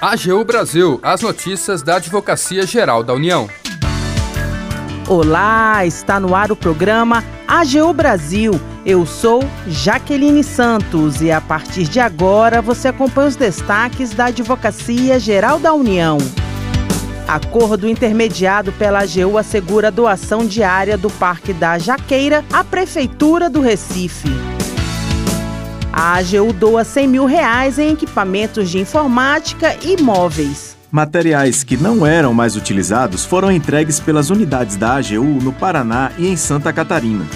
AGU Brasil, as notícias da Advocacia Geral da União. Olá, está no ar o programa AGU Brasil. Eu sou Jaqueline Santos e a partir de agora você acompanha os destaques da Advocacia Geral da União. Acordo intermediado pela AGU assegura a doação diária do Parque da Jaqueira à Prefeitura do Recife. A AGU doa 100 mil reais em equipamentos de informática e móveis. Materiais que não eram mais utilizados foram entregues pelas unidades da AGU no Paraná e em Santa Catarina.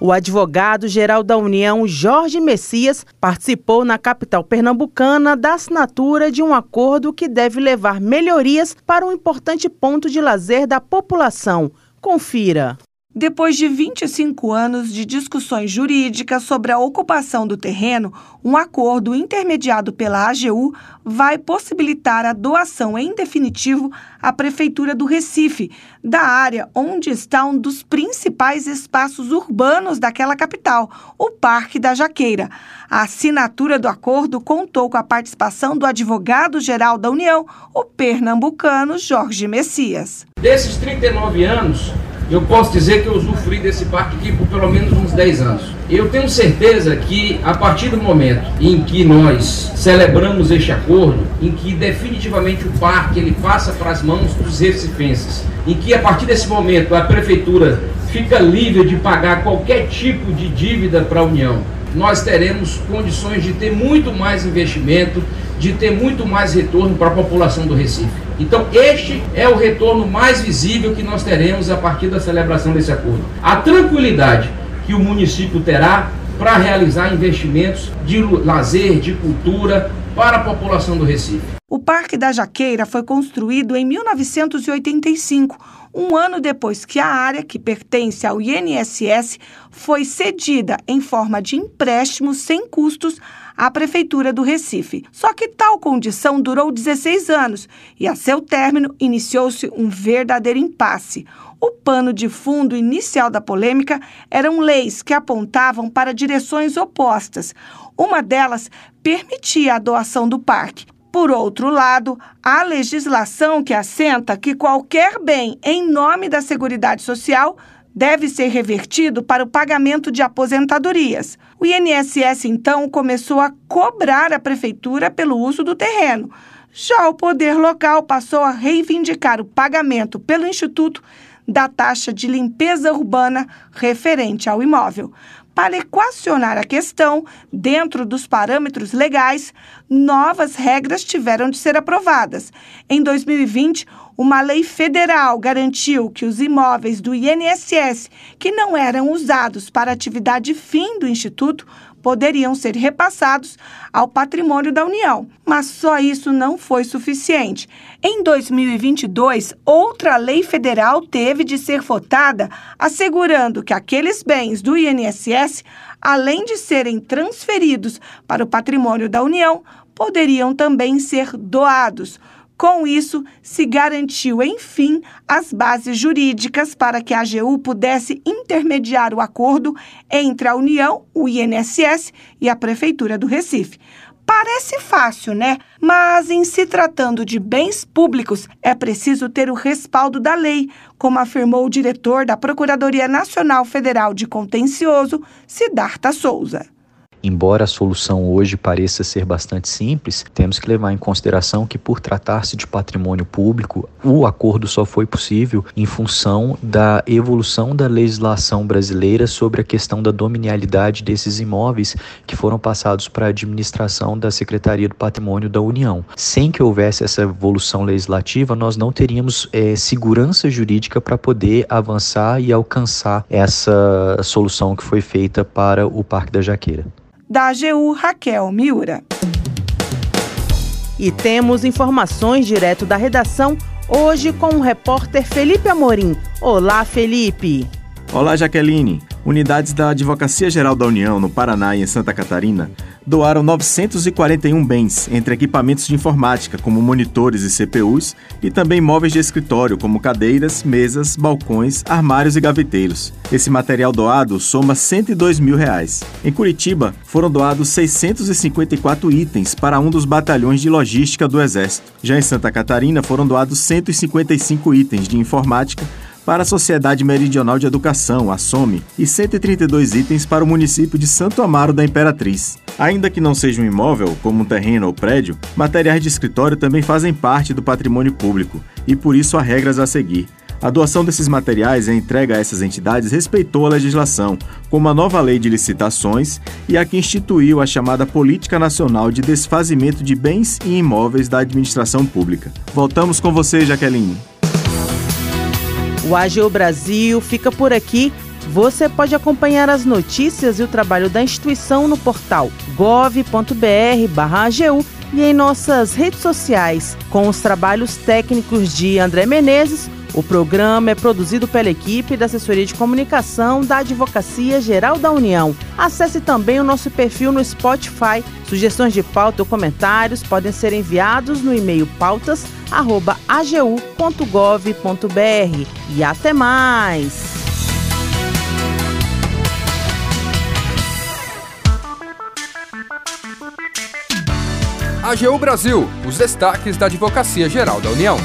O advogado-geral da União, Jorge Messias, participou na capital pernambucana da assinatura de um acordo que deve levar melhorias para um importante ponto de lazer da população. Confira. Depois de 25 anos de discussões jurídicas sobre a ocupação do terreno, um acordo intermediado pela AGU vai possibilitar a doação em definitivo à Prefeitura do Recife, da área onde está um dos principais espaços urbanos daquela capital, o Parque da Jaqueira. A assinatura do acordo contou com a participação do advogado-geral da União, o pernambucano Jorge Messias. Desses 39 anos, eu posso dizer que eu usufruí desse parque aqui por pelo menos uns 10 anos. Eu tenho certeza que a partir do momento em que nós celebramos este acordo, em que definitivamente o parque ele passa para as mãos dos recifenses, em que a partir desse momento a prefeitura fica livre de pagar qualquer tipo de dívida para a União, nós teremos condições de ter muito mais investimento, de ter muito mais retorno para a população do Recife. Então, este é o retorno mais visível que nós teremos a partir da celebração desse acordo. A tranquilidade que o município terá para realizar investimentos de lazer, de cultura para a população do Recife. O Parque da Jaqueira foi construído em 1985, um ano depois que a área, que pertence ao INSS, foi cedida em forma de empréstimo sem custos à Prefeitura do Recife. Só que tal condição durou 16 anos e, a seu término, iniciou-se um verdadeiro impasse. O pano de fundo inicial da polêmica eram leis que apontavam para direções opostas. Uma delas permitia a doação do parque. Por outro lado, a legislação que assenta que qualquer bem em nome da Seguridade Social deve ser revertido para o pagamento de aposentadorias. O INSS, então, começou a cobrar a prefeitura pelo uso do terreno. Já o poder local passou a reivindicar o pagamento pelo Instituto da taxa de limpeza urbana referente ao imóvel. Para equacionar a questão, dentro dos parâmetros legais, novas regras tiveram de ser aprovadas. Em 2020, uma lei federal garantiu que os imóveis do INSS que não eram usados para atividade fim do Instituto poderiam ser repassados ao patrimônio da União. Mas só isso não foi suficiente. Em 2022, outra lei federal teve de ser votada, assegurando que aqueles bens do INSS, além de serem transferidos para o patrimônio da União, poderiam também ser doados. Com isso, se garantiu, enfim, as bases jurídicas para que a AGU pudesse intermediar o acordo entre a União, o INSS e a Prefeitura do Recife. Parece fácil, né? Mas em se tratando de bens públicos, é preciso ter o respaldo da lei, como afirmou o diretor da Procuradoria Nacional Federal de Contencioso, Siddhartha Souza. Embora a solução hoje pareça ser bastante simples, temos que levar em consideração que, por tratar-se de patrimônio público, o acordo só foi possível em função da evolução da legislação brasileira sobre a questão da dominialidade desses imóveis que foram passados para a administração da Secretaria do Patrimônio da União. Sem que houvesse essa evolução legislativa, nós não teríamos é, segurança jurídica para poder avançar e alcançar essa solução que foi feita para o Parque da Jaqueira da AGU Raquel Miura. E temos informações direto da redação hoje com o repórter Felipe Amorim. Olá, Felipe. Olá, Jaqueline. Unidades da Advocacia Geral da União no Paraná e em Santa Catarina doaram 941 bens, entre equipamentos de informática, como monitores e CPUs, e também móveis de escritório, como cadeiras, mesas, balcões, armários e gaveteiros. Esse material doado soma 102 mil reais. Em Curitiba, foram doados 654 itens para um dos batalhões de logística do Exército. Já em Santa Catarina, foram doados 155 itens de informática para a Sociedade Meridional de Educação, a SOME, e 132 itens para o município de Santo Amaro da Imperatriz. Ainda que não seja um imóvel, como um terreno ou prédio, materiais de escritório também fazem parte do patrimônio público e por isso há regras a seguir. A doação desses materiais e a entrega a essas entidades respeitou a legislação, como a nova lei de licitações e a que instituiu a chamada Política Nacional de Desfazimento de Bens e Imóveis da Administração Pública. Voltamos com você, Jaqueline. O AGU Brasil fica por aqui. Você pode acompanhar as notícias e o trabalho da instituição no portal gov.br/agu e em nossas redes sociais, com os trabalhos técnicos de André Menezes. O programa é produzido pela equipe da Assessoria de Comunicação da Advocacia Geral da União. Acesse também o nosso perfil no Spotify. Sugestões de pauta ou comentários podem ser enviados no e-mail pautas.agu.gov.br. E até mais! AGU Brasil, os destaques da Advocacia Geral da União.